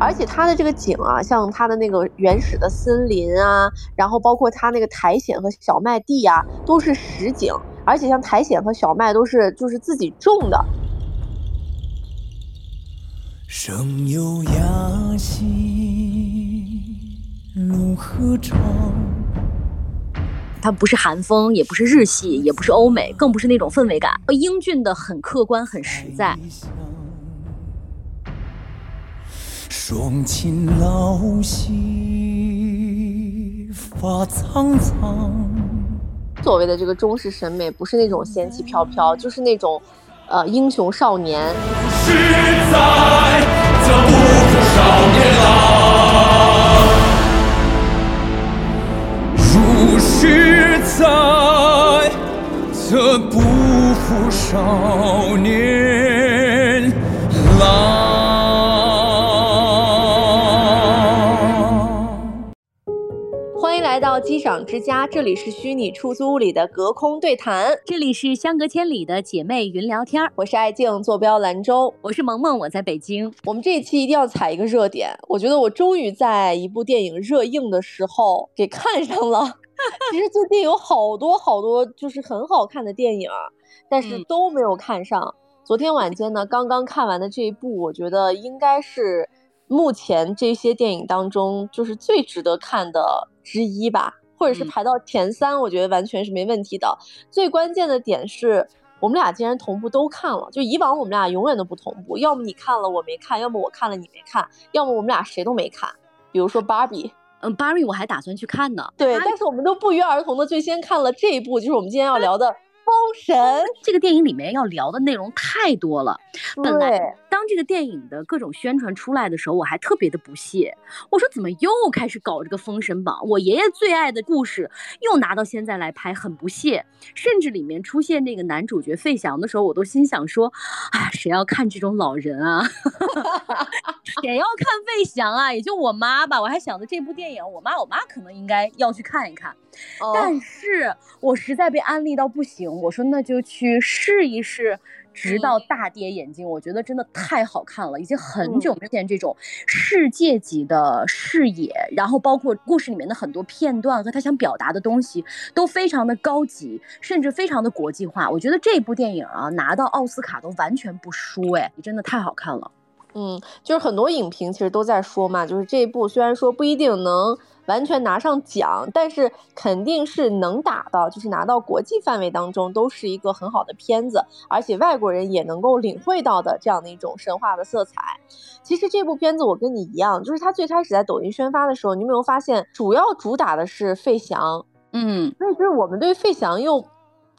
而且它的这个景啊，像它的那个原始的森林啊，然后包括它那个苔藓和小麦地啊，都是实景，而且像苔藓和小麦都是就是自己种的。生有雅兮，怒何朝？它不是韩风，也不是日系，也不是欧美，更不是那种氛围感，英俊的很客观，很实在。双亲老兮发苍苍。所谓的这个中式审美，不是那种仙气飘飘，就是那种，呃，英雄少年。实在则不负少年郎，如实在则不负少年郎。来到机长之家，这里是虚拟出租屋里的隔空对谈，这里是相隔千里的姐妹云聊天儿，我是爱静，坐标兰州。我是萌萌，我在北京。我们这一期一定要踩一个热点，我觉得我终于在一部电影热映的时候给看上了。其实最近有好多好多就是很好看的电影，但是嗯都没有看上。昨天晚间呢，刚刚看完的这一部，我觉得应该是目前这些电影当中就是最值得看的之一吧，或者是嗯排到前三，我觉得完全是没问题的。最关键的点是。我们俩竟然同步都看了，就以往我们俩永远都不同步，要么你看了我没看，要么我看了你没看，要么我们俩谁都没看。比如说芭比，嗯，芭比我还打算去看呢。对，但是我们都不约而同的最先看了这一部，就是我们今天要聊的《封神》。这个电影里面要聊的内容太多了。本来，当这个电影的各种宣传出来的时候，我还特别的不屑，我说怎么又开始搞这个封神榜？我爷爷最爱的故事又拿到现在来拍，很不屑。甚至里面出现那个男主角费翔的时候，我都心想说，啊，谁要看这种老人啊？谁要看费翔啊？也就我妈吧。我还想着这部电影，我妈我妈可能应该要去看一看。哦但是我实在被安利到不行，我说那就去试一试，直到大跌眼镜。我觉得真的太好看了，已经很久没见这种世界级的视野，然后包括故事里面的很多片段和他想表达的东西都非常的高级，甚至非常的国际化。我觉得这部电影啊，拿到奥斯卡都完全不输，哎，真的太好看了。嗯，就是很多影评其实都在说嘛，就是这一部虽然说不一定能完全拿上奖，但是肯定是能打到，就是拿到国际范围当中都是一个很好的片子，而且外国人也能够领会到的这样的一种神话的色彩。其实这部片子我跟你一样，就是它最开始在抖音宣发的时候，你有没有发现主要主打的是费翔，嗯，所以就是我们对费翔又，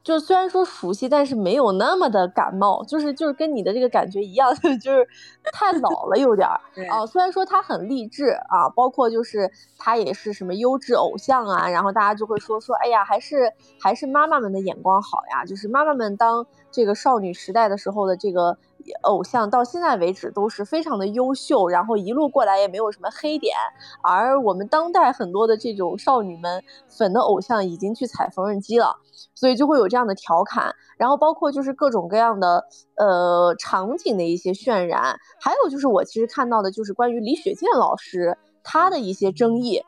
就虽然说熟悉，但是没有那么的感冒，就是就是跟你的这个感觉一样，就是太老了有点儿啊。虽然说他很励志啊，包括就是他也是什么优质偶像啊，然后大家就会说说，哎呀，还是还是妈妈们的眼光好呀，就是妈妈们当这个少女时代的时候的这个偶像，到现在为止都是非常的优秀，然后一路过来也没有什么黑点。而我们当代很多的这种少女们粉的偶像已经去踩缝纫机了，所以就会有这样的调侃，然后包括就是各种各样的呃场景的一些渲染，还有就是我其实看到的就是关于李雪健老师他的一些争议。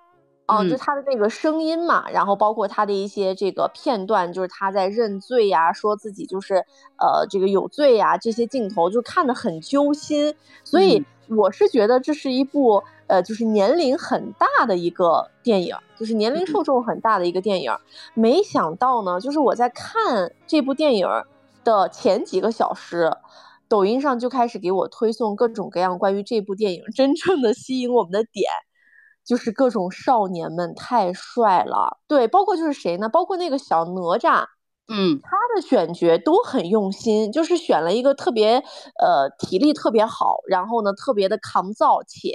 啊，就嗯他的那个声音嘛，然后包括他的一些这个片段，就是他在认罪呀，说自己就是呃这个有罪呀，这些镜头就看得很揪心，所以我是觉得这是一部呃就是年龄很大的一个电影，就是年龄受众很大的一个电影。没想到呢，就是我在看这部电影的前几个小时。抖音上就开始给我推送各种各样关于这部电影真正的吸引我们的点，就是各种少年们太帅了，对，包括就是谁呢？包括那个小哪吒，嗯，他的选角都很用心，就是选了一个特别呃体力特别好，然后呢特别的抗造，且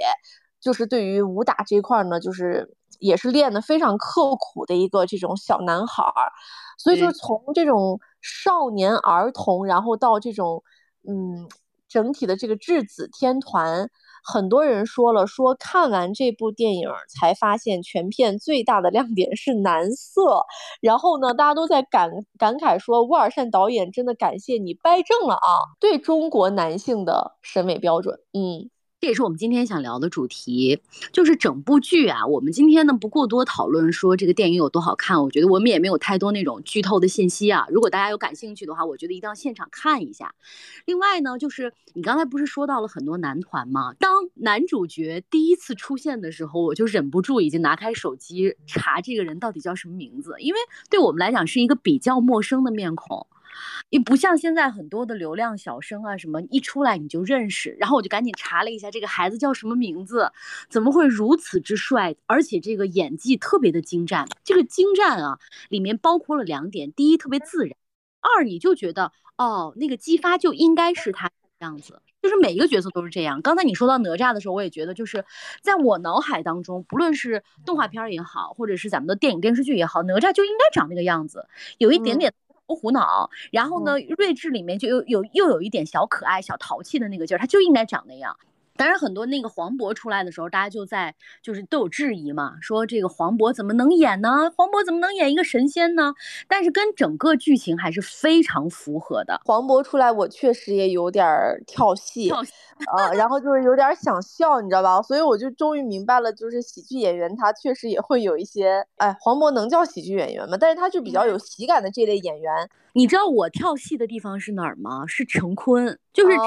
就是对于武打这块儿呢，就是也是练得非常刻苦的一个这种小男孩儿，所以就是从这种少年儿童，然后到这种嗯整体的这个质子天团。很多人说了，说看完这部电影才发现全片最大的亮点是男色，然后呢，大家都在感感慨说，乌尔善导演真的感谢你掰正了啊，对中国男性的审美标准。嗯这也是我们今天想聊的主题，就是整部剧啊。我们今天呢不过多讨论说这个电影有多好看，我觉得我们也没有太多那种剧透的信息啊。如果大家有感兴趣的话，我觉得一定要现场看一下。另外呢，就是你刚才不是说到了很多男团吗？当男主角第一次出现的时候，我就忍不住已经拿开手机查这个人到底叫什么名字，因为对我们来讲是一个比较陌生的面孔。也不像现在很多的流量小生啊，什么一出来你就认识，然后我就赶紧查了一下这个孩子叫什么名字，怎么会如此之帅，而且这个演技特别的精湛。这个精湛啊，里面包括了两点：第一，特别自然；二，你就觉得哦，那个姬发就应该是他样子，就是每一个角色都是这样。刚才你说到哪吒的时候，我也觉得就是在我脑海当中，不论是动画片也好，或者是咱们的电影电视剧也好，哪吒就应该长那个样子，有一点点。不胡闹，然后呢，睿智里面就有有又有一点小可爱、小淘气的那个劲儿，他就应该长那样。当然，很多那个黄渤出来的时候，大家就在就是都有质疑嘛，说这个黄渤怎么能演呢？黄渤怎么能演一个神仙呢？但是跟整个剧情还是非常符合的。黄渤出来，我确实也有点跳戏，啊，然后就是有点想笑，你知道吧？所以我就终于明白了，就是喜剧演员他确实也会有一些，哎，黄渤能叫喜剧演员吗？但是他就比较有喜感的这类演员。你知道我跳戏的地方是哪儿吗？是陈坤，就是陈。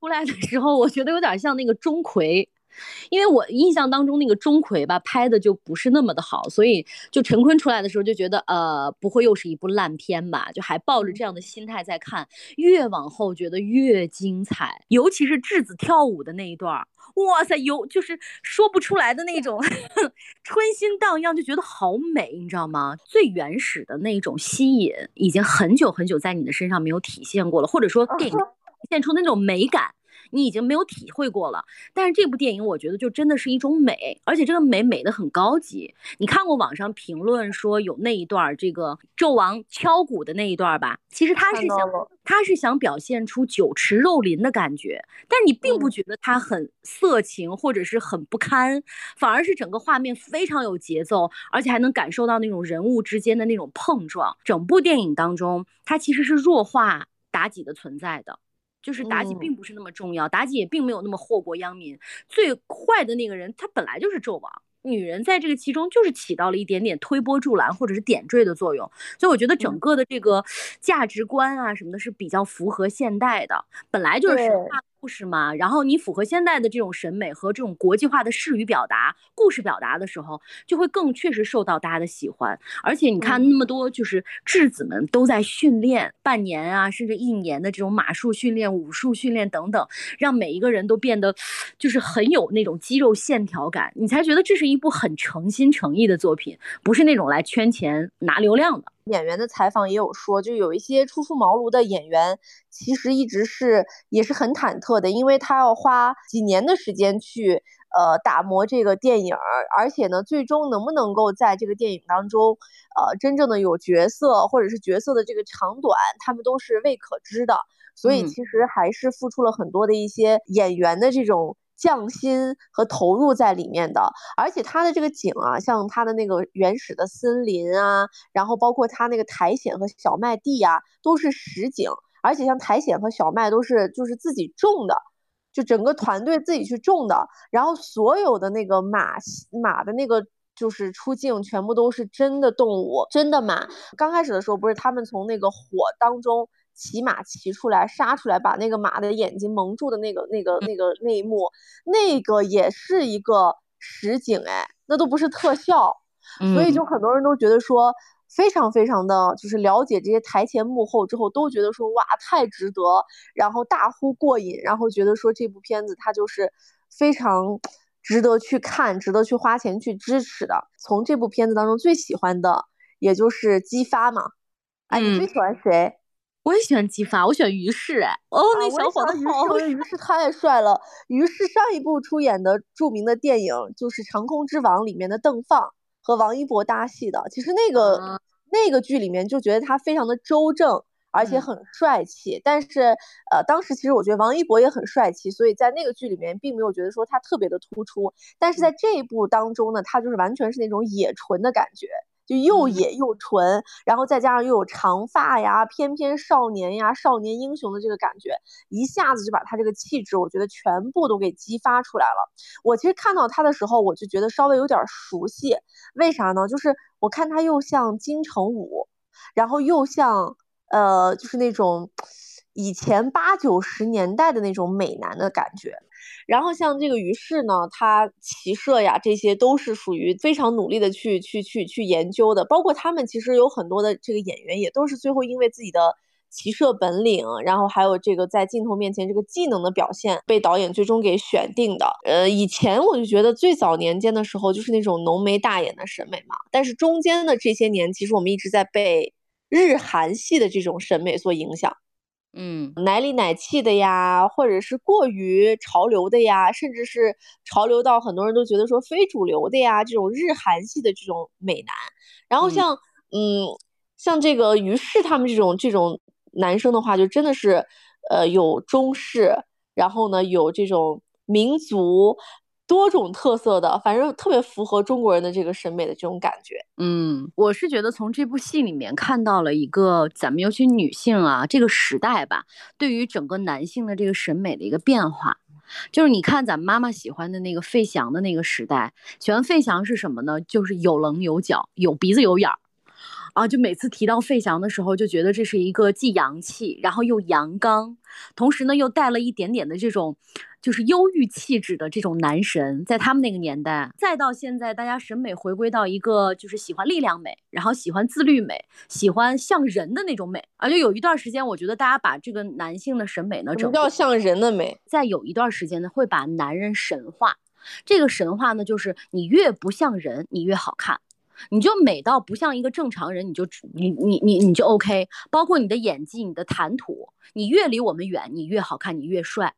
出来的时候，我觉得有点像那个钟馗，因为我印象当中那个钟馗吧拍的就不是那么的好，所以就陈坤出来的时候就觉得呃不会又是一部烂片吧，就还抱着这样的心态在看。越往后觉得越精彩，尤其是质子跳舞的那一段，哇塞，有就是说不出来的那种 春心荡漾，就觉得好美，你知道吗？最原始的那种吸引，已经很久很久在你的身上没有体现过了，或者说电影。现出那种美感，你已经没有体会过了。但是这部电影，我觉得就真的是一种美，而且这个美美的很高级。你看过网上评论说有那一段这个纣王敲鼓的那一段吧？其实他是想他是想表现出酒池肉林的感觉，但你并不觉得他很色情或者是很不堪，反而是整个画面非常有节奏，而且还能感受到那种人物之间的那种碰撞。整部电影当中，它其实是弱化妲己的存在的。就是妲己并不是那么重要，妲己也并没有那么祸国殃民。最坏的那个人，他本来就是纣王。女人在这个其中就是起到了一点点推波助澜或者是点缀的作用。所以我觉得整个的这个价值观啊什么的，是比较符合现代的。本来就是神话。故事嘛，然后你符合现在的这种审美和这种国际化的视语表达、故事表达的时候，就会更确实受到大家的喜欢。而且你看那么多就是质子们都在训练半年啊，甚至一年的这种马术训练、武术训练等等，让每一个人都变得就是很有那种肌肉线条感，你才觉得这是一部很诚心诚意的作品，不是那种来圈钱拿流量的。演员的采访也有说，就有一些初出茅庐的演员，其实一直是也是很忐忑的，因为他要花几年的时间去呃打磨这个电影，而且呢，最终能不能够在这个电影当中，呃，真正的有角色或者是角色的这个长短，他们都是未可知的，所以其实还是付出了很多的一些演员的这种。匠心和投入在里面的，而且它的这个景啊，像它的那个原始的森林啊，然后包括它那个苔藓和小麦地呀，都是实景，而且像苔藓和小麦都是就是自己种的，就整个团队自己去种的，然后所有的那个马马的那个就是出镜全部都是真的动物，真的马。刚开始的时候不是他们从那个火当中。骑马骑出来，杀出来，把那个马的眼睛蒙住的那个、那个、那个那一幕，那个也是一个实景，哎，那都不是特效，所以就很多人都觉得说，非常非常的就是了解这些台前幕后之后，都觉得说哇，太值得，然后大呼过瘾，然后觉得说这部片子它就是非常值得去看，值得去花钱去支持的。从这部片子当中最喜欢的也就是姬发嘛，哎，你最喜欢谁？我也喜欢姬发，我喜欢于适哎，哦，那小伙子好，于适太帅了。于适上一部出演的著名的电影就是《长空之王》里面的邓放和王一博搭戏的。其实那个那个剧里面就觉得他非常的周正，而且很帅气。但是呃，当时其实我觉得王一博也很帅气，所以在那个剧里面并没有觉得说他特别的突出。但是在这一部当中呢，他就是完全是那种野纯的感觉。就又野又纯，然后再加上又有长发呀、翩翩少年呀、少年英雄的这个感觉，一下子就把他这个气质，我觉得全部都给激发出来了。我其实看到他的时候，我就觉得稍微有点熟悉，为啥呢？就是我看他又像金城武，然后又像呃，就是那种以前八九十年代的那种美男的感觉。然后像这个于适呢，他骑射呀，这些都是属于非常努力的去去去去研究的。包括他们其实有很多的这个演员，也都是最后因为自己的骑射本领，然后还有这个在镜头面前这个技能的表现，被导演最终给选定的。呃，以前我就觉得最早年间的时候就是那种浓眉大眼的审美嘛，但是中间的这些年，其实我们一直在被日韩系的这种审美所影响。嗯，奶里奶气的呀，或者是过于潮流的呀，甚至是潮流到很多人都觉得说非主流的呀，这种日韩系的这种美男。然后像嗯，像这个于适他们这种这种男生的话，就真的是呃有中式，然后呢有这种民族。多种特色的，反正特别符合中国人的这个审美的这种感觉。嗯，我是觉得从这部戏里面看到了一个咱们尤其女性啊这个时代吧，对于整个男性的这个审美的一个变化。就是你看咱们妈妈喜欢的那个费翔的那个时代，喜欢费翔是什么呢？就是有棱有角，有鼻子有眼儿。啊，就每次提到费翔的时候，就觉得这是一个既洋气，然后又阳刚，同时呢又带了一点点的这种，就是忧郁气质的这种男神。在他们那个年代，再到现在，大家审美回归到一个就是喜欢力量美，然后喜欢自律美，喜欢像人的那种美。而且有一段时间，我觉得大家把这个男性的审美呢，整个像人的美。在有一段时间呢，会把男人神化。这个神话呢，就是你越不像人，你越好看。你就美到不像一个正常人，你就你你你你就 OK，包括你的演技、你的谈吐，你越离我们远，你越好看，你越帅。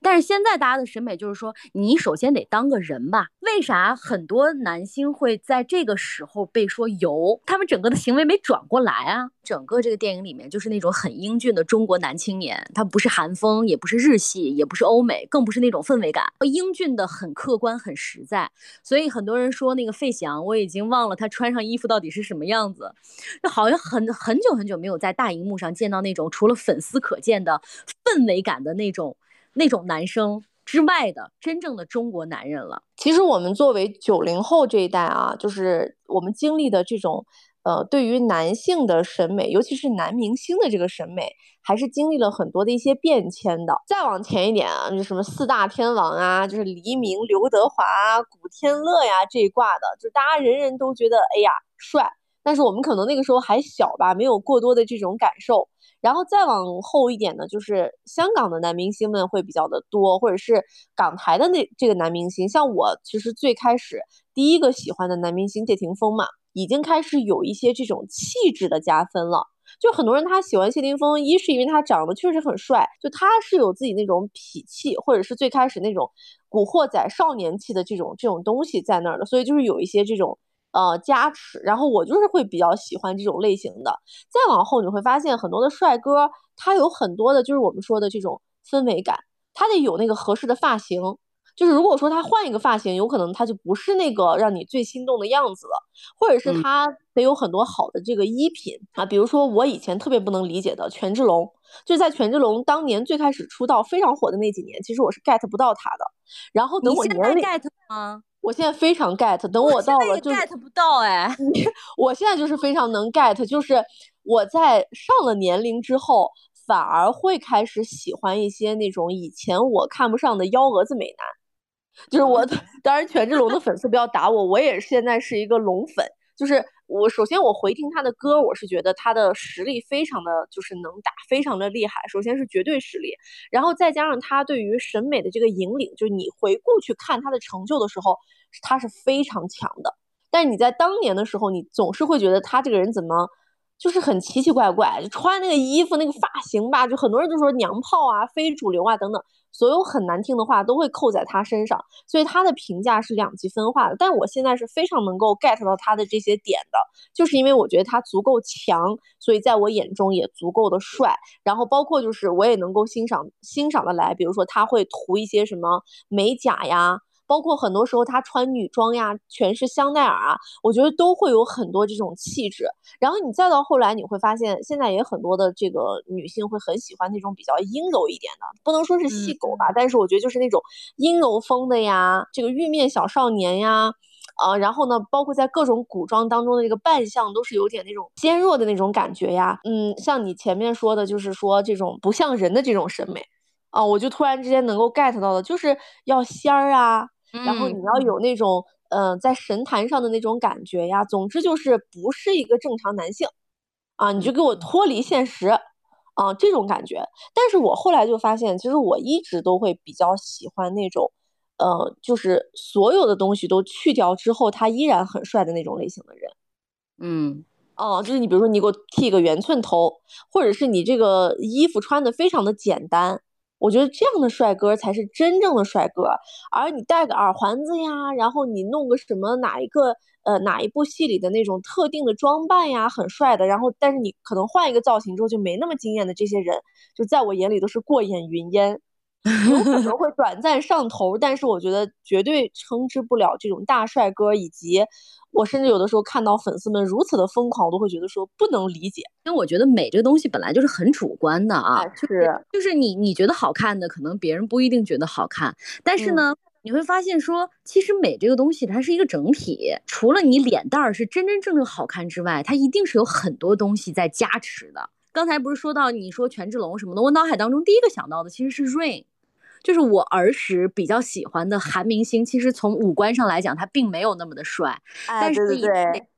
但是现在大家的审美就是说，你首先得当个人吧？为啥很多男星会在这个时候被说油？他们整个的行为没转过来啊！整个这个电影里面就是那种很英俊的中国男青年，他不是韩风，也不是日系，也不是欧美，更不是那种氛围感，英俊的很客观很实在。所以很多人说那个费翔，我已经忘了他穿上衣服到底是什么样子，就好像很很久很久没有在大荧幕上见到那种除了粉丝可见的氛围感的那种。那种男生之外的真正的中国男人了。其实我们作为九零后这一代啊，就是我们经历的这种，呃，对于男性的审美，尤其是男明星的这个审美，还是经历了很多的一些变迁的。再往前一点啊，就什么四大天王啊，就是黎明、刘德华、古天乐呀这一挂的，就大家人人都觉得哎呀帅。但是我们可能那个时候还小吧，没有过多的这种感受。然后再往后一点呢，就是香港的男明星们会比较的多，或者是港台的那这个男明星。像我其实最开始第一个喜欢的男明星谢霆锋嘛，已经开始有一些这种气质的加分了。就很多人他喜欢谢霆锋，一是因为他长得确实很帅，就他是有自己那种痞气，或者是最开始那种古惑仔少年气的这种这种东西在那儿的，所以就是有一些这种。呃，加持，然后我就是会比较喜欢这种类型的。再往后你会发现很多的帅哥，他有很多的就是我们说的这种氛围感，他得有那个合适的发型。就是如果说他换一个发型，有可能他就不是那个让你最心动的样子了，或者是他得有很多好的这个衣品啊。比如说我以前特别不能理解的权志龙，就在权志龙当年最开始出道非常火的那几年，其实我是 get 不到他的。然后等我年龄 get 吗？我现在非常 get，等我到了就 get 不到哎，我现在就是非常能 get，就是我在上了年龄之后，反而会开始喜欢一些那种以前我看不上的幺蛾子美男，就是我当然权志龙的粉丝不要打我，我也现在是一个龙粉，就是。我首先我回听他的歌，我是觉得他的实力非常的就是能打，非常的厉害。首先是绝对实力，然后再加上他对于审美的这个引领，就是你回顾去看他的成就的时候，他是非常强的。但是你在当年的时候，你总是会觉得他这个人怎么就是很奇奇怪怪，就穿那个衣服、那个发型吧，就很多人都说娘炮啊、非主流啊等等。所有很难听的话都会扣在他身上，所以他的评价是两极分化的。但我现在是非常能够 get 到他的这些点的，就是因为我觉得他足够强，所以在我眼中也足够的帅。然后包括就是我也能够欣赏欣赏的来，比如说他会涂一些什么美甲呀，包括很多时候她穿女装呀，全是香奈儿啊，我觉得都会有很多这种气质。然后你再到后来，你会发现现在也很多的这个女性会很喜欢那种比较阴柔一点的，不能说是细狗吧，但是我觉得就是那种阴柔风的呀，这个玉面小少年呀。啊，然后呢，包括在各种古装当中的这个扮相，都是有点那种纤弱的那种感觉呀。嗯，像你前面说的，就是说这种不像人的这种审美，啊，我就突然之间能够 get 到的，就是要仙儿啊，然后你要有那种，嗯，在神坛上的那种感觉呀。总之就是不是一个正常男性，啊，你就给我脱离现实，啊，这种感觉。但是我后来就发现，其实我一直都会比较喜欢那种。呃，就是所有的东西都去掉之后，他依然很帅的那种类型的人。嗯，哦，就是你比如说你给我剃个圆寸头，或者是你这个衣服穿的非常的简单，我觉得这样的帅哥才是真正的帅哥。而你戴个耳环子呀，然后你弄个什么哪一个呃哪一部戏里的那种特定的装扮呀，很帅的。然后但是你可能换一个造型之后就没那么惊艳的这些人，就在我眼里都是过眼云烟。有可能会短暂上头，但是我觉得绝对称之不了这种大帅哥。以及我甚至有的时候看到粉丝们如此的疯狂，我都会觉得说不能理解。因为我觉得美这个东西本来就是很主观的啊，是就是你你觉得好看的，可能别人不一定觉得好看。但是呢，你会发现说，其实美这个东西它是一个整体，除了你脸蛋儿是真真正正好看之外，它一定是有很多东西在加持的。刚才不是说到你说权志龙什么的，我脑海当中第一个想到的其实是 Rain。就是我儿时比较喜欢的韩明星，其实从五官上来讲，他并没有那么的帅，但是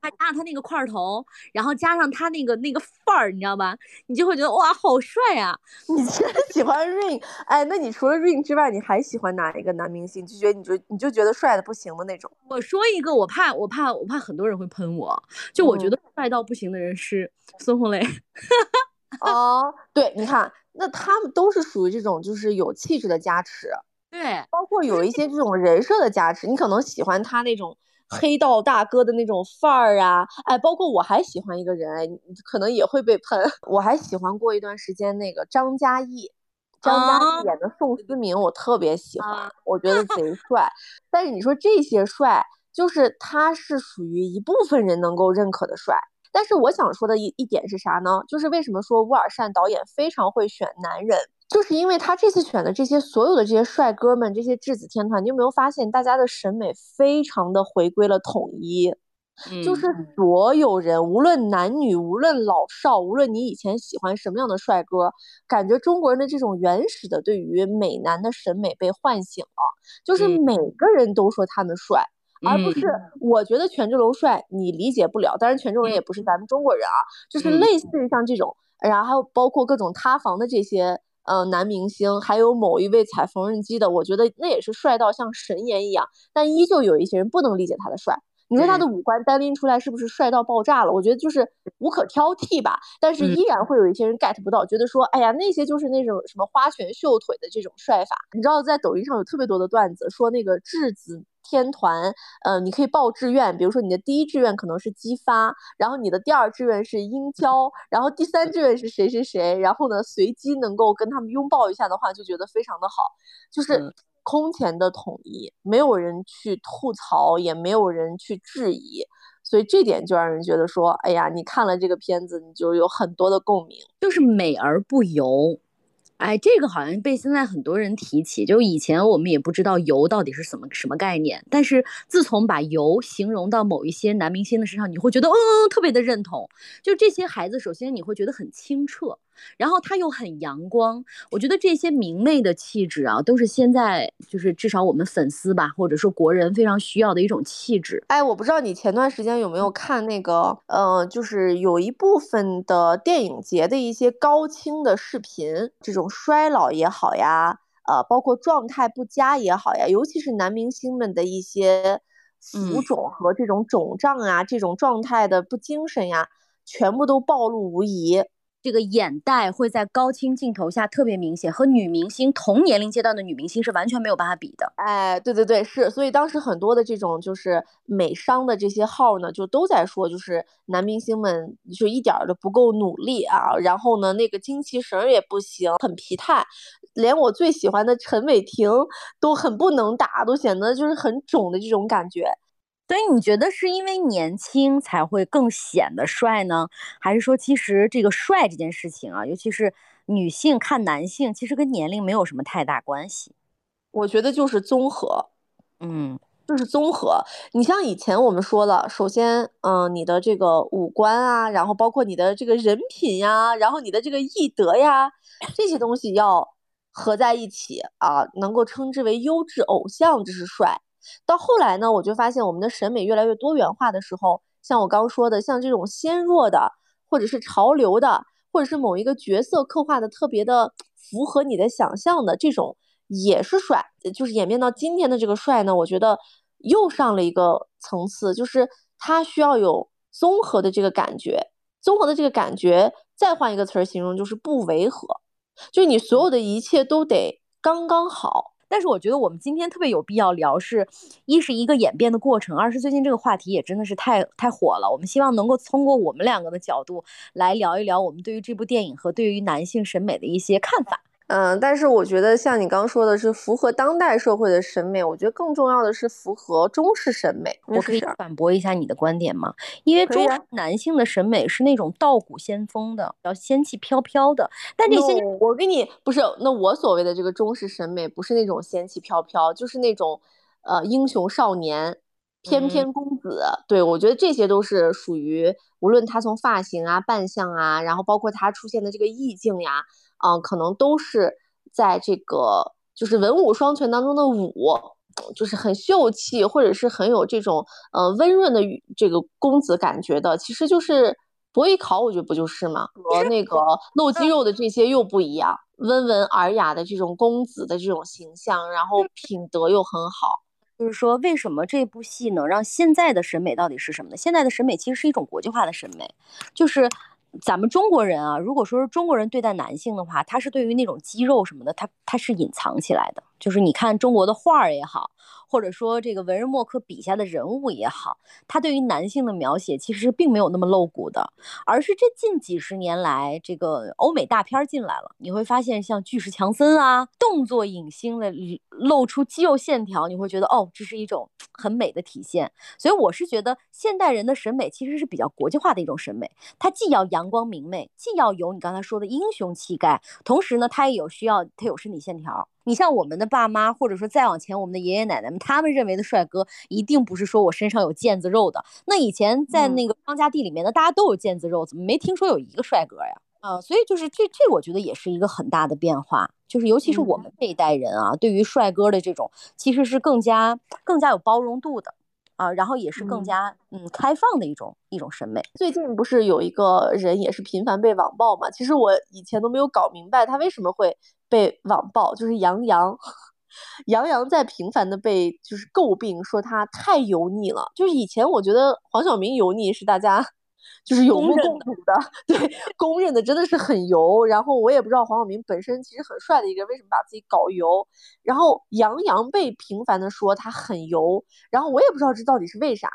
他加上他那个块头，然后加上他那个那个范儿，你知道吧？你就会觉得哇，好帅啊！你居然喜欢 Rain，哎，那你除了 Rain 之外，你还喜欢哪一个男明星？就觉得你就你就觉得帅的不行的那种？我说一个，我怕我怕我怕很多人会喷我，就我觉得帅到不行的人是孙红雷。哦，对，你看。那他们都是属于这种，就是有气质的加持，对，包括有一些这种人设的加持，你可能喜欢他那种黑道大哥的那种范儿啊，哎，包括我还喜欢一个人，可能也会被喷，我还喜欢过一段时间那个张嘉译，张嘉译演的宋思明，我特别喜欢，我觉得贼帅，但是你说这些帅，就是他是属于一部分人能够认可的帅。但是我想说的一一点是啥呢？就是为什么说乌尔善导演非常会选男人，就是因为他这次选的这些所有的这些帅哥们，这些质子天团，你有没有发现大家的审美非常的回归了统一？就是所有人，无论男女，无论老少，无论你以前喜欢什么样的帅哥，感觉中国人的这种原始的对于美男的审美被唤醒了，就是每个人都说他们帅。而不是我觉得权志龙帅，你理解不了。当然，权志龙也不是咱们中国人啊，就是类似于像这种，然后还有包括各种塌房的这些呃男明星，还有某一位踩缝纫机的，我觉得那也是帅到像神颜一样。但依旧有一些人不能理解他的帅。你说他的五官单拎出来是不是帅到爆炸了？我觉得就是无可挑剔吧。但是依然会有一些人 get 不到，觉得说，哎呀，那些就是那种什么花拳绣腿的这种帅法。你知道，在抖音上有特别多的段子，说那个质子。天团，呃，你可以报志愿，比如说你的第一志愿可能是激发，然后你的第二志愿是殷郊，然后第三志愿是谁谁谁，然后呢，随机能够跟他们拥抱一下的话，就觉得非常的好，就是空前的统一，没有人去吐槽，也没有人去质疑，所以这点就让人觉得说，哎呀，你看了这个片子，你就有很多的共鸣，就是美而不油。哎，这个好像被现在很多人提起，就以前我们也不知道油到底是什么什么概念，但是自从把油形容到某一些男明星的身上，你会觉得，嗯，特别的认同。就这些孩子，首先你会觉得很清澈。然后他又很阳光，我觉得这些明媚的气质啊，都是现在就是至少我们粉丝吧，或者说国人非常需要的一种气质。哎，我不知道你前段时间有没有看那个，呃，就是有一部分的电影节的一些高清的视频，这种衰老也好呀，呃，包括状态不佳也好呀，尤其是男明星们的一些浮肿和这种肿胀啊，这种状态的不精神呀，全部都暴露无遗。这个眼袋会在高清镜头下特别明显，和女明星同年龄阶段的女明星是完全没有办法比的。哎，对对对，是，所以当时很多的这种就是美商的这些号呢，就都在说，就是男明星们就一点儿都不够努力啊，然后呢，那个精气神也不行，很疲态。连我最喜欢的陈伟霆都很不能打，都显得就是很肿的这种感觉。所以你觉得是因为年轻才会更显得帅呢，还是说其实这个帅这件事情啊，尤其是女性看男性，其实跟年龄没有什么太大关系？我觉得就是综合，嗯，就是综合。你像以前我们说了，首先，嗯，你的这个五官啊，然后包括你的这个人品呀，然后你的这个艺德呀，这些东西要合在一起啊，能够称之为优质偶像，这是帅。到后来呢，我就发现我们的审美越来越多元化的时候，像我刚说的，像这种纤弱的，或者是潮流的，或者是某一个角色刻画的特别的符合你的想象的这种，也是帅。就是演变到今天的这个帅呢，我觉得又上了一个层次，就是它需要有综合的这个感觉，综合的这个感觉，再换一个词儿形容，就是不违和，就是你所有的一切都得刚刚好。但是我觉得我们今天特别有必要聊，是一是一个演变的过程，二是最近这个话题也真的是太太火了。我们希望能够通过我们两个的角度来聊一聊我们对于这部电影和对于男性审美的一些看法。嗯，但是我觉得像你刚说的是符合当代社会的审美，我觉得更重要的是符合中式审美。我可以反驳一下你的观点吗？因为中式男性的审美是那种道骨仙风的，比较仙气飘飘的。但这些我跟你不是，那我所谓的这个中式审美不是那种仙气飘飘，就是那种呃英雄少年、翩翩公子。对我觉得这些都是属于，无论他从发型啊、扮相啊，然后包括他出现的这个意境呀。嗯，可能都是在这个就是文武双全当中的武，就是很秀气，或者是很有这种呃温润的这个公子感觉的，其实就是伯邑考，我觉得不就是吗？和那个 露肌肉的这些又不一样，温文尔雅的这种公子的这种形象，然后品德又很好。就是说，为什么这部戏能让现在的审美到底是什么呢？现在的审美其实是一种国际化的审美，就是。咱们中国人啊，如果说是中国人对待男性的话，他是对于那种肌肉什么的，他他是隐藏起来的。就是你看中国的画儿也好。或者说这个文人墨客笔下的人物也好，他对于男性的描写其实并没有那么露骨的，而是这近几十年来这个欧美大片进来了，你会发现像巨石强森啊，动作影星的露出肌肉线条，你会觉得哦，这是一种很美的体现。所以我是觉得现代人的审美其实是比较国际化的一种审美，它既要阳光明媚，既要有你刚才说的英雄气概，同时呢，它也有需要它有身体线条。你像我们的爸妈，或者说再往前我们的爷爷奶奶们，他们认为的帅哥，一定不是说我身上有腱子肉的。那以前在那个张家地里面，的大家都有腱子肉，怎么没听说有一个帅哥呀？啊，所以就是这这，我觉得也是一个很大的变化。就是尤其是我们这一代人啊，对于帅哥的这种，其实是更加更加有包容度的。啊，然后也是更加嗯开放的一种一种审美。最近不是有一个人也是频繁被网暴嘛？其实我以前都没有搞明白他为什么会被网暴，就是杨洋，杨洋在频繁的被就是诟病说他太油腻了。就是以前我觉得黄晓明油腻是大家。就是有目共睹的，对，公认的真的是很油。然后我也不知道黄晓明本身其实很帅的一个人，为什么把自己搞油？然后杨洋被频繁的说他很油，然后我也不知道这到底是为啥。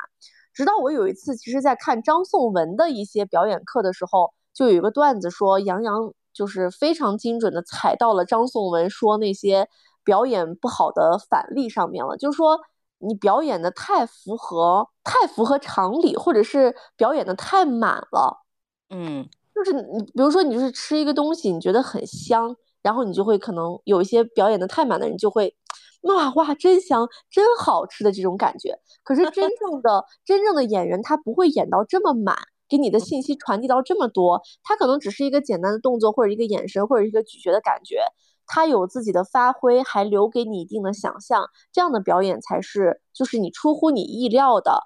直到我有一次，其实在看张颂文的一些表演课的时候，就有一个段子说杨洋就是非常精准的踩到了张颂文说那些表演不好的反例上面了，就是说。你表演的太符合太符合常理，或者是表演的太满了，嗯，就是你比如说你就是吃一个东西，你觉得很香，然后你就会可能有一些表演的太满的人就会，哇哇真香真好吃的这种感觉。可是真 正的真正的演员他不会演到这么满，给你的信息传递到这么多，他可能只是一个简单的动作或者一个眼神或者一个咀嚼的感觉。他有自己的发挥，还留给你一定的想象，这样的表演才是就是你出乎你意料的，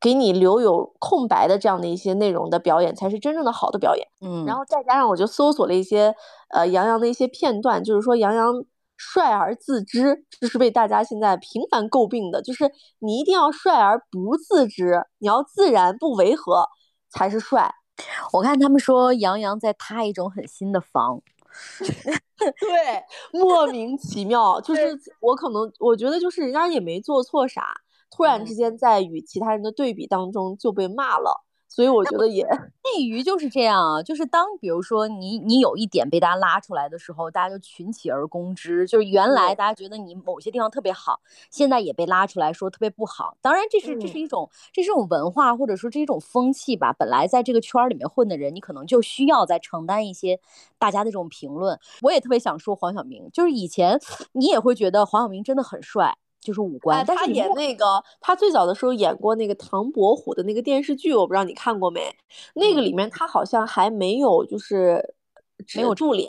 给你留有空白的这样的一些内容的表演，才是真正的好的表演。嗯，然后再加上我就搜索了一些呃杨洋的一些片段，就是说杨洋帅而自知，这是被大家现在频繁诟病的，就是你一定要帅而不自知，你要自然不违和才是帅。我看他们说杨洋在塌一种很新的房。对，莫名其妙，就是。我可能我觉得就是人家也没做错啥，突然之间在与其他人的对比当中就被骂了，所以我觉得也 内娱就是这样啊，就是当比如说你你有一点被大家拉出来的时候，大家就群起而攻之。就是原来大家觉得你某些地方特别好，现在也被拉出来说特别不好。当然，这是这是一种这是一种文化或者说这是一种风气吧。本来在这个圈儿里面混的人，你可能就需要在承担一些大家的这种评论。我也特别想说黄晓明，就是以前你也会觉得黄晓明真的很帅。就是五官，他演那个，他最早的时候演过那个唐伯虎的那个电视剧，我不知道你看过没？那个里面他好像还没有就是没有肚脸，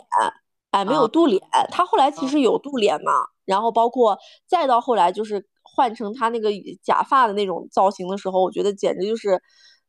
哎，没有肚脸。他后来其实有肚脸嘛，然后包括再到后来就是换成他那个假发的那种造型的时候，我觉得简直就是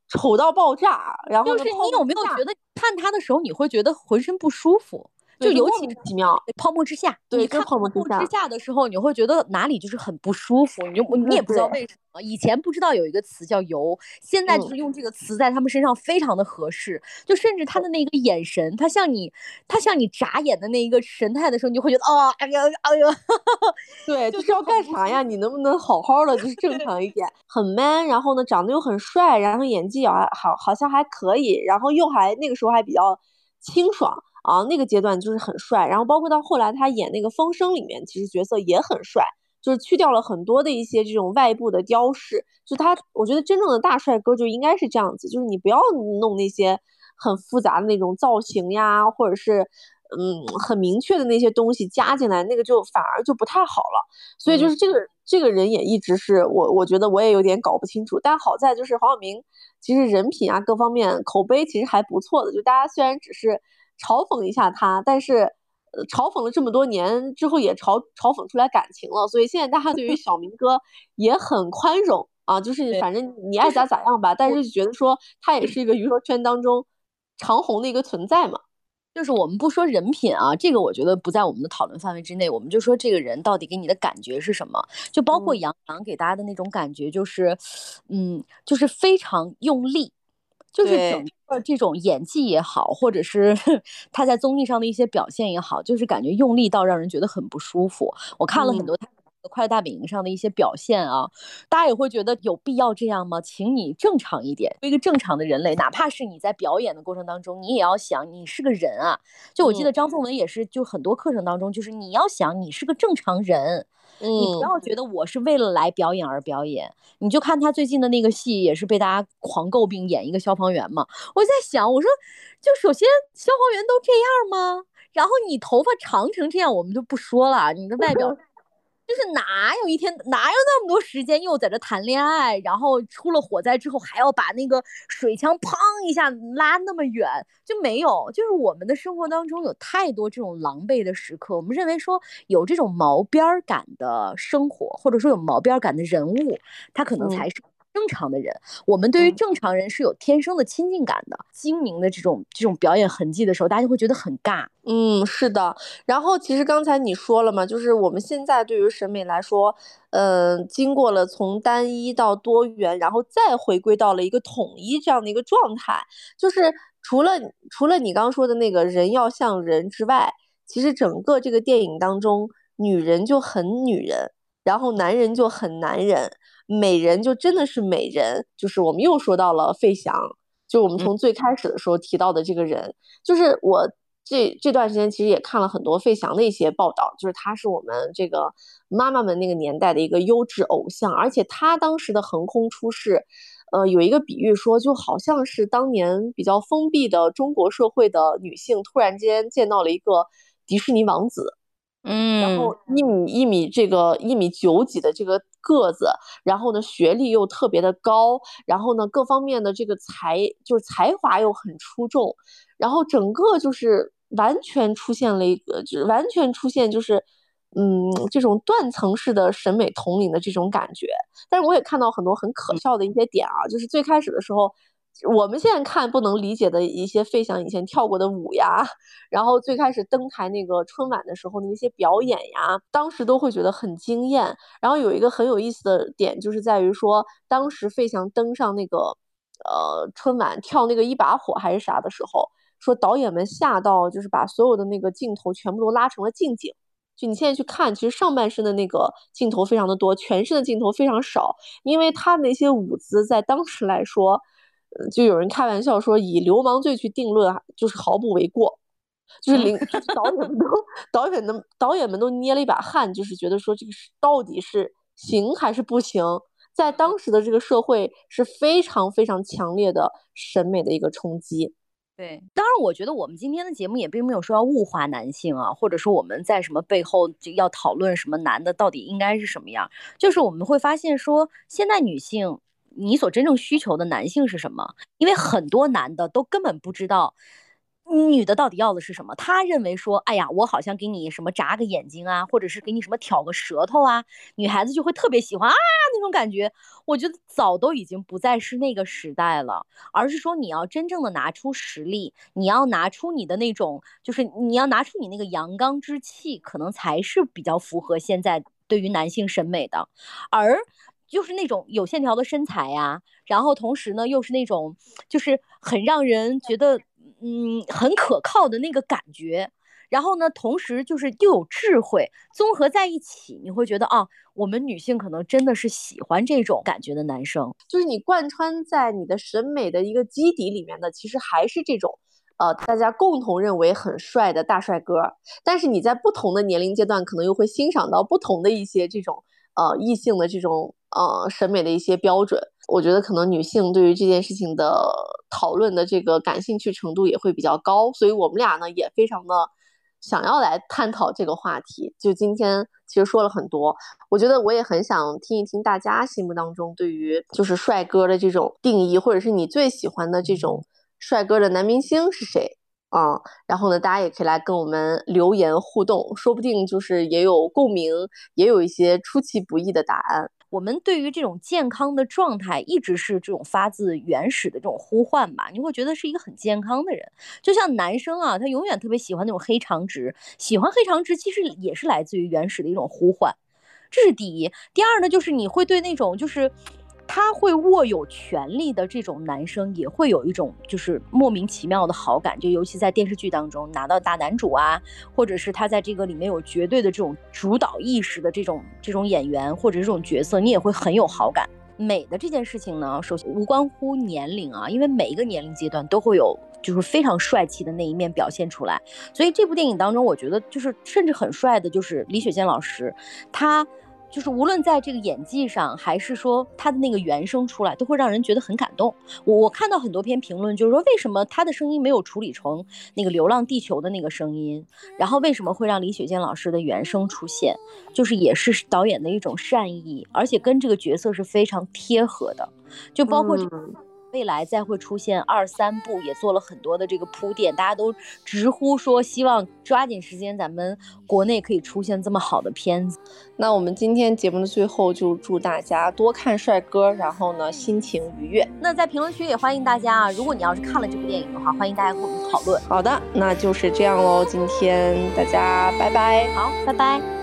丑到爆炸。然后就是你有没有觉得看他的时候你会觉得浑身不舒服？就尤其奇妙，泡沫之夏，对，看泡沫之夏的时候，你会觉得哪里就是很不舒服，你就你也不知道为什么。以前不知道有一个词叫油，现在就是用这个词在他们身上非常的合适。就甚至他的那个眼神，他向你，他向你眨眼的那一个神态的时候，你就会觉得哦，哎呀，哎呀，对，就是要干啥呀？你能不能好好的，就是正常一点？很 man，然后呢，长得又很帅，然后演技也还好，好像还可以，然后又还那个时候还比较清爽。啊，那个阶段就是很帅，然后包括到后来他演那个《风声》里面，其实角色也很帅，就是去掉了很多的一些这种外部的雕饰。就他，我觉得真正的大帅哥就应该是这样子，就是你不要弄那些很复杂的那种造型呀，或者是嗯很明确的那些东西加进来，那个就反而就不太好了。所以就是这个这个人也一直是我，我觉得我也有点搞不清楚。但好在就是黄晓明，其实人品啊各方面口碑其实还不错的，就大家虽然只是。嘲讽一下他，但是，呃，嘲讽了这么多年之后，也嘲嘲讽出来感情了，所以现在大家对于小明哥也很宽容啊，就是反正你爱咋咋样吧，但是觉得说他也是一个娱乐圈当中长红的一个存在嘛。就是我们不说人品啊，这个我觉得不在我们的讨论范围之内，我们就说这个人到底给你的感觉是什么？就包括杨洋给大家的那种感觉，就是，嗯，就是非常用力。就是整个这种演技也好，或者是 他在综艺上的一些表现也好，就是感觉用力到让人觉得很不舒服。我看了很多他快乐大本营上的一些表现啊，大家也会觉得有必要这样吗？请你正常一点，一个正常的人类，哪怕是你在表演的过程当中，你也要想你是个人啊。就我记得张颂文也是，就很多课程当中，就是你要想你是个正常人。你不要觉得我是为了来表演而表演，你就看他最近的那个戏，也是被大家狂诟病演一个消防员嘛。我在想，我说，就首先消防员都这样吗？然后你头发长成这样，我们就不说了，你的外表。就是哪有一天哪有那么多时间又在这谈恋爱，然后出了火灾之后还要把那个水枪砰一下拉那么远，就没有。就是我们的生活当中有太多这种狼狈的时刻，我们认为说有这种毛边感的生活，或者说有毛边感的人物，他可能才是。正常的人，我们对于正常人是有天生的亲近感的。精明的这种这种表演痕迹的时候，大家就会觉得很尬。嗯，是的。然后其实刚才你说了嘛，就是我们现在对于审美来说，嗯，经过了从单一到多元，然后再回归到了一个统一这样的一个状态。就是除了除了你刚刚说的那个人要像人之外，其实整个这个电影当中，女人就很女人，然后男人就很男人。美人就真的是美人，就是我们又说到了费翔，就我们从最开始的时候提到的这个人，就是我这这段时间其实也看了很多费翔的一些报道，就是他是我们这个妈妈们那个年代的一个优质偶像，而且他当时的横空出世，呃，有一个比喻说，就好像是当年比较封闭的中国社会的女性突然间见到了一个迪士尼王子。嗯，然后一米一米这个一米九几的这个个子，然后呢学历又特别的高，然后呢各方面的这个才就是才华又很出众，然后整个就是完全出现了一个，就是完全出现就是嗯这种断层式的审美统领的这种感觉。但是我也看到很多很可笑的一些点啊，就是最开始的时候。我们现在看不能理解的一些费翔以前跳过的舞呀，然后最开始登台那个春晚的时候的那些表演呀，当时都会觉得很惊艳。然后有一个很有意思的点，就是在于说，当时费翔登上那个呃春晚跳那个一把火还是啥的时候，说导演们吓到，就是把所有的那个镜头全部都拉成了近景。就你现在去看，其实上半身的那个镜头非常的多，全身的镜头非常少，因为他那些舞姿在当时来说。呃就有人开玩笑说，以流氓罪去定论啊，就是毫不为过。就是领，导演们都导演们导演们都捏了一把汗，就是觉得说这个是到底是行还是不行，在当时的这个社会是非常非常强烈的审美的一个冲击。对，当然，我觉得我们今天的节目也并没有说要物化男性啊，或者说我们在什么背后就要讨论什么男的到底应该是什么样，就是我们会发现说，现代女性你所真正需求的男性是什么？因为很多男的都根本不知道。女的到底要的是什么？他认为说，哎呀，我好像给你什么眨个眼睛啊，或者是给你什么挑个舌头啊，女孩子就会特别喜欢啊那种感觉。我觉得早都已经不再是那个时代了，而是说你要真正的拿出实力，你要拿出你的那种，就是你要拿出你那个阳刚之气，可能才是比较符合现在对于男性审美的。而就是那种有线条的身材呀，然后同时呢又是那种就是很让人觉得。嗯，很可靠的那个感觉，然后呢，同时就是又有智慧，综合在一起，你会觉得啊，我们女性可能真的是喜欢这种感觉的男生。就是你贯穿在你的审美的一个基底里面的，其实还是这种，呃，大家共同认为很帅的大帅哥。但是你在不同的年龄阶段，可能又会欣赏到不同的一些这种，呃，异性的这种，呃，审美的一些标准。我觉得可能女性对于这件事情的讨论的这个感兴趣程度也会比较高，所以我们俩呢也非常的想要来探讨这个话题。就今天其实说了很多，我觉得我也很想听一听大家心目当中对于就是帅哥的这种定义，或者是你最喜欢的这种帅哥的男明星是谁啊？然后呢，大家也可以来跟我们留言互动，说不定就是也有共鸣，也有一些出其不意的答案。我们对于这种健康的状态，一直是这种发自原始的这种呼唤吧？你会觉得是一个很健康的人，就像男生啊，他永远特别喜欢那种黑长直，喜欢黑长直其实也是来自于原始的一种呼唤，这是第一。第二呢，就是你会对那种就是。他会握有权力的这种男生，也会有一种就是莫名其妙的好感，就尤其在电视剧当中拿到大男主啊，或者是他在这个里面有绝对的这种主导意识的这种这种演员或者这种角色，你也会很有好感。美的这件事情呢，首先无关乎年龄啊，因为每一个年龄阶段都会有就是非常帅气的那一面表现出来，所以这部电影当中，我觉得就是甚至很帅的，就是李雪健老师，他。就是无论在这个演技上，还是说他的那个原声出来，都会让人觉得很感动。我我看到很多篇评论，就是说为什么他的声音没有处理成那个《流浪地球》的那个声音，然后为什么会让李雪健老师的原声出现？就是也是导演的一种善意，而且跟这个角色是非常贴合的，就包括这。未来再会出现二三部，也做了很多的这个铺垫，大家都直呼说希望抓紧时间，咱们国内可以出现这么好的片子。那我们今天节目的最后就祝大家多看帅哥，然后呢心情愉悦。那在评论区也欢迎大家啊，如果你要是看了这部电影的话，欢迎大家跟我们讨论。好的，那就是这样喽，今天大家拜拜。好，拜拜。